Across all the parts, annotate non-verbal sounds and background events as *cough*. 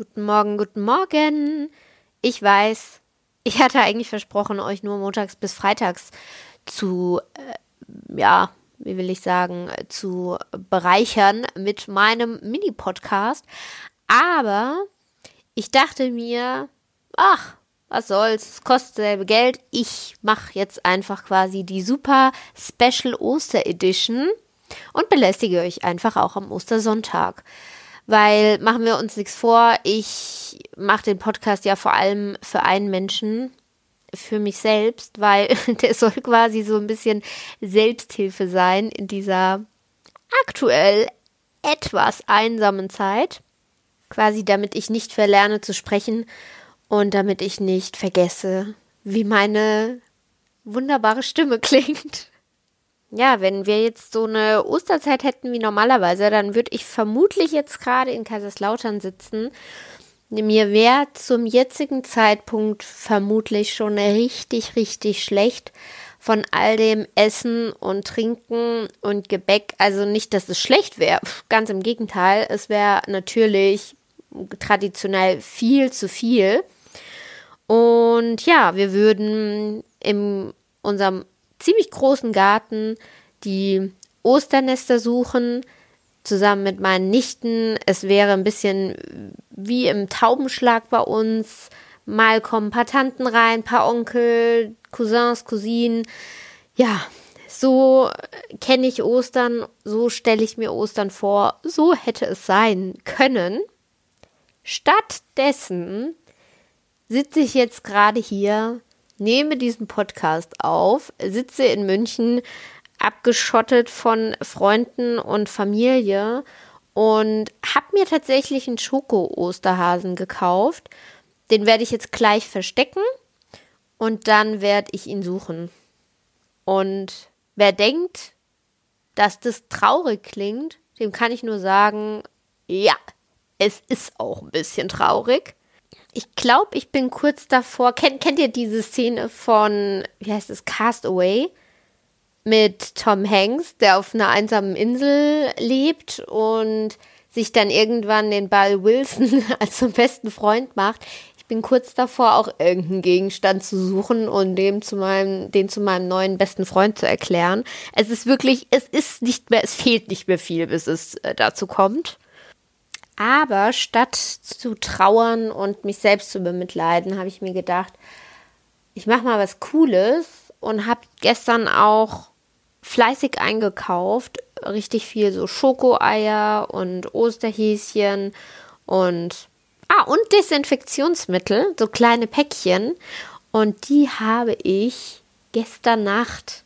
Guten Morgen, guten Morgen. Ich weiß, ich hatte eigentlich versprochen, euch nur montags bis freitags zu, äh, ja, wie will ich sagen, zu bereichern mit meinem Mini-Podcast. Aber ich dachte mir, ach, was soll's, es kostet selbe Geld. Ich mache jetzt einfach quasi die super Special Oster Edition und belästige euch einfach auch am Ostersonntag. Weil machen wir uns nichts vor, ich mache den Podcast ja vor allem für einen Menschen, für mich selbst, weil *laughs* der soll quasi so ein bisschen Selbsthilfe sein in dieser aktuell etwas einsamen Zeit. Quasi damit ich nicht verlerne zu sprechen und damit ich nicht vergesse, wie meine wunderbare Stimme *laughs* klingt. Ja, wenn wir jetzt so eine Osterzeit hätten wie normalerweise, dann würde ich vermutlich jetzt gerade in Kaiserslautern sitzen. Mir wäre zum jetzigen Zeitpunkt vermutlich schon richtig, richtig schlecht von all dem Essen und Trinken und Gebäck. Also nicht, dass es schlecht wäre, ganz im Gegenteil. Es wäre natürlich traditionell viel zu viel. Und ja, wir würden in unserem ziemlich großen Garten die Osternester suchen, zusammen mit meinen Nichten. Es wäre ein bisschen wie im Taubenschlag bei uns. Mal kommen ein paar Tanten rein, ein paar Onkel, Cousins, Cousinen. Ja, so kenne ich Ostern, so stelle ich mir Ostern vor, so hätte es sein können. Stattdessen sitze ich jetzt gerade hier nehme diesen Podcast auf, sitze in München, abgeschottet von Freunden und Familie und habe mir tatsächlich einen Schoko-Osterhasen gekauft. Den werde ich jetzt gleich verstecken und dann werde ich ihn suchen. Und wer denkt, dass das traurig klingt, dem kann ich nur sagen, ja, es ist auch ein bisschen traurig ich glaube, ich bin kurz davor. Kennt, kennt ihr diese Szene von, wie heißt es, Castaway? Mit Tom Hanks, der auf einer einsamen Insel lebt und sich dann irgendwann den Ball Wilson *laughs* als zum besten Freund macht. Ich bin kurz davor, auch irgendeinen Gegenstand zu suchen und dem zu meinem, den zu meinem neuen besten Freund zu erklären. Es ist wirklich, es ist nicht mehr, es fehlt nicht mehr viel, bis es äh, dazu kommt. Aber statt zu trauern und mich selbst zu bemitleiden, habe ich mir gedacht, ich mache mal was Cooles und habe gestern auch fleißig eingekauft. Richtig viel so Schokoeier und Osterhäschen und ah, und Desinfektionsmittel, so kleine Päckchen. Und die habe ich gestern Nacht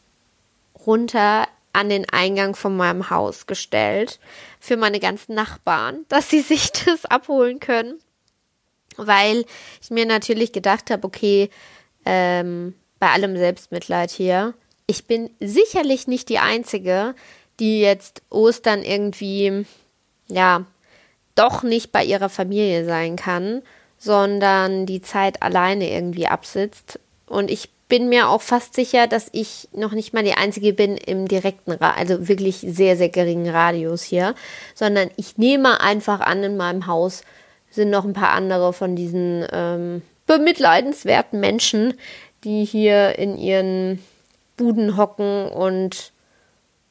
runter an den Eingang von meinem Haus gestellt für meine ganzen Nachbarn, *laughs* dass sie sich das abholen können. Weil ich mir natürlich gedacht habe, okay, ähm, bei allem Selbstmitleid hier, ich bin sicherlich nicht die Einzige, die jetzt Ostern irgendwie, ja, doch nicht bei ihrer Familie sein kann, sondern die Zeit alleine irgendwie absitzt. Und ich bin mir auch fast sicher, dass ich noch nicht mal die Einzige bin im direkten, also wirklich sehr, sehr geringen Radius hier, sondern ich nehme einfach an, in meinem Haus sind noch ein paar andere von diesen ähm, bemitleidenswerten Menschen, die hier in ihren Buden hocken und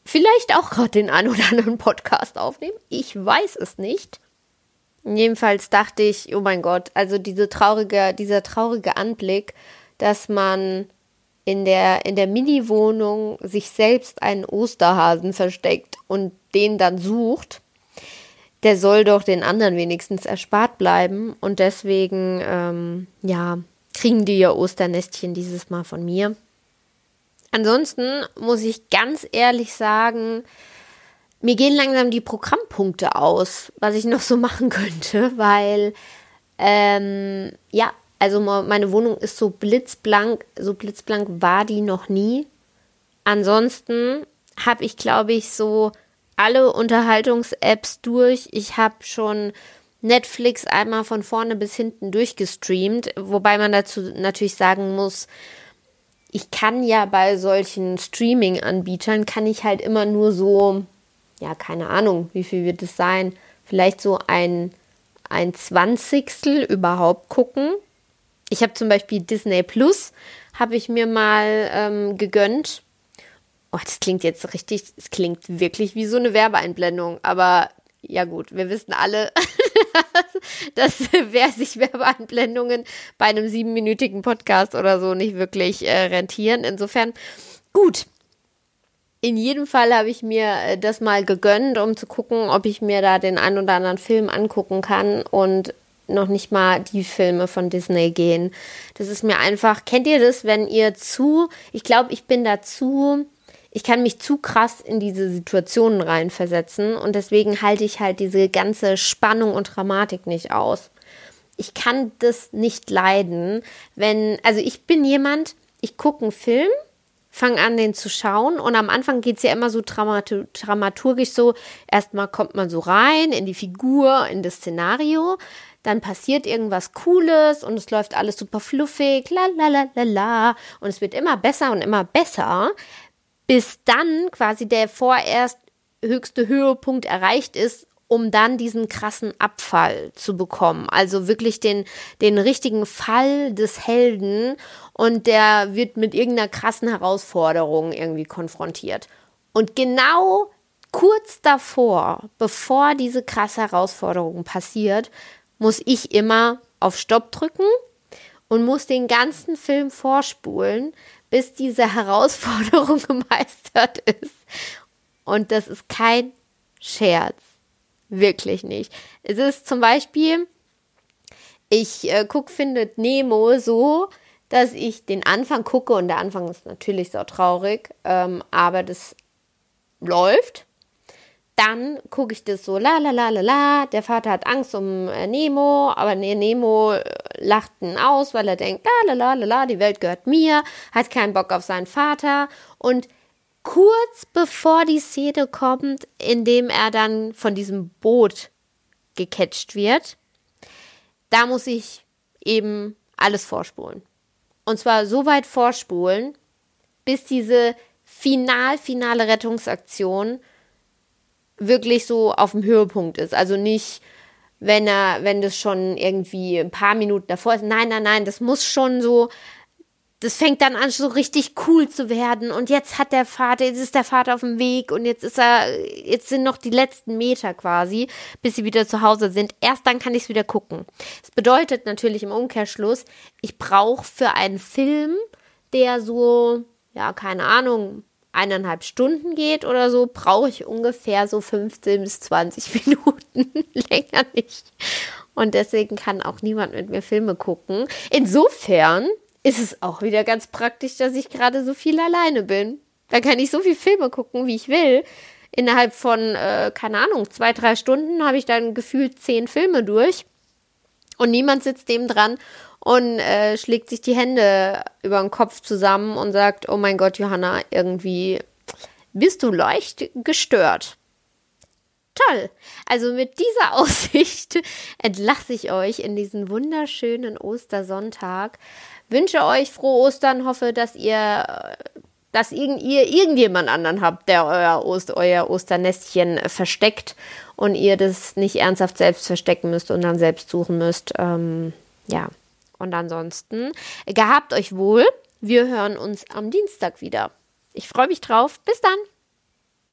vielleicht auch gerade den einen oder anderen Podcast aufnehmen. Ich weiß es nicht. Jedenfalls dachte ich, oh mein Gott, also diese traurige, dieser traurige Anblick, dass man in der, in der Mini-Wohnung sich selbst einen Osterhasen versteckt und den dann sucht, der soll doch den anderen wenigstens erspart bleiben. Und deswegen, ähm, ja, kriegen die ihr Osternestchen dieses Mal von mir. Ansonsten muss ich ganz ehrlich sagen, mir gehen langsam die Programmpunkte aus, was ich noch so *laughs* machen könnte, weil ähm, ja, also meine Wohnung ist so blitzblank, so blitzblank war die noch nie. Ansonsten habe ich, glaube ich, so alle Unterhaltungs-Apps durch. Ich habe schon Netflix einmal von vorne bis hinten durchgestreamt, wobei man dazu natürlich sagen muss, ich kann ja bei solchen Streaming-Anbietern, kann ich halt immer nur so, ja, keine Ahnung, wie viel wird es sein, vielleicht so ein ein Zwanzigstel überhaupt gucken. Ich habe zum Beispiel Disney Plus, habe ich mir mal ähm, gegönnt. Oh, das klingt jetzt richtig, es klingt wirklich wie so eine Werbeeinblendung, aber ja gut, wir wissen alle, *laughs* dass wer sich Werbeeinblendungen bei einem siebenminütigen Podcast oder so nicht wirklich äh, rentieren. Insofern gut. In jedem Fall habe ich mir äh, das mal gegönnt, um zu gucken, ob ich mir da den ein oder anderen Film angucken kann und noch nicht mal die Filme von Disney gehen. Das ist mir einfach, kennt ihr das, wenn ihr zu, ich glaube, ich bin dazu ich kann mich zu krass in diese Situationen reinversetzen und deswegen halte ich halt diese ganze Spannung und Dramatik nicht aus. Ich kann das nicht leiden, wenn, also ich bin jemand, ich gucke einen Film, fange an, den zu schauen und am Anfang geht es ja immer so dramaturgisch so, erstmal kommt man so rein in die Figur, in das Szenario, dann passiert irgendwas Cooles und es läuft alles super fluffig, la la la la la und es wird immer besser und immer besser, bis dann quasi der vorerst höchste Höhepunkt erreicht ist, um dann diesen krassen Abfall zu bekommen. Also wirklich den, den richtigen Fall des Helden und der wird mit irgendeiner krassen Herausforderung irgendwie konfrontiert. Und genau kurz davor, bevor diese krasse Herausforderung passiert, muss ich immer auf Stopp drücken und muss den ganzen Film vorspulen, bis diese Herausforderung *laughs* gemeistert ist. Und das ist kein Scherz. Wirklich nicht. Es ist zum Beispiel, ich äh, gucke Findet Nemo so, dass ich den Anfang gucke und der Anfang ist natürlich so traurig, ähm, aber das läuft dann gucke ich das so, la la la la la, der Vater hat Angst um äh, Nemo, aber nee, Nemo äh, lacht ihn aus, weil er denkt, la la la la la, die Welt gehört mir, hat keinen Bock auf seinen Vater und kurz bevor die Szene kommt, in dem er dann von diesem Boot gecatcht wird, da muss ich eben alles vorspulen. Und zwar so weit vorspulen, bis diese final, finale Rettungsaktion wirklich so auf dem Höhepunkt ist. Also nicht, wenn er, wenn das schon irgendwie ein paar Minuten davor ist. Nein, nein, nein, das muss schon so, das fängt dann an, so richtig cool zu werden. Und jetzt hat der Vater, jetzt ist der Vater auf dem Weg und jetzt ist er, jetzt sind noch die letzten Meter quasi, bis sie wieder zu Hause sind. Erst dann kann ich es wieder gucken. Das bedeutet natürlich im Umkehrschluss, ich brauche für einen Film, der so, ja, keine Ahnung, eineinhalb Stunden geht oder so, brauche ich ungefähr so 15 bis 20 *laughs* Minuten. Länger nicht. Und deswegen kann auch niemand mit mir Filme gucken. Insofern ist es auch wieder ganz praktisch, dass ich gerade so viel alleine bin. Da kann ich so viel Filme gucken, wie ich will. Innerhalb von, äh, keine Ahnung, zwei, drei Stunden habe ich dann gefühlt zehn Filme durch. Und niemand sitzt dem dran und äh, schlägt sich die Hände über den Kopf zusammen und sagt, oh mein Gott, Johanna, irgendwie bist du leicht gestört. Toll. Also mit dieser *laughs* Aussicht entlasse ich euch in diesen wunderschönen Ostersonntag. Wünsche euch frohe Ostern, hoffe, dass ihr dass ihr irgendjemand anderen habt, der euer, Ost, euer Osternestchen versteckt und ihr das nicht ernsthaft selbst verstecken müsst und dann selbst suchen müsst. Ähm, ja, und ansonsten, gehabt euch wohl. Wir hören uns am Dienstag wieder. Ich freue mich drauf. Bis dann.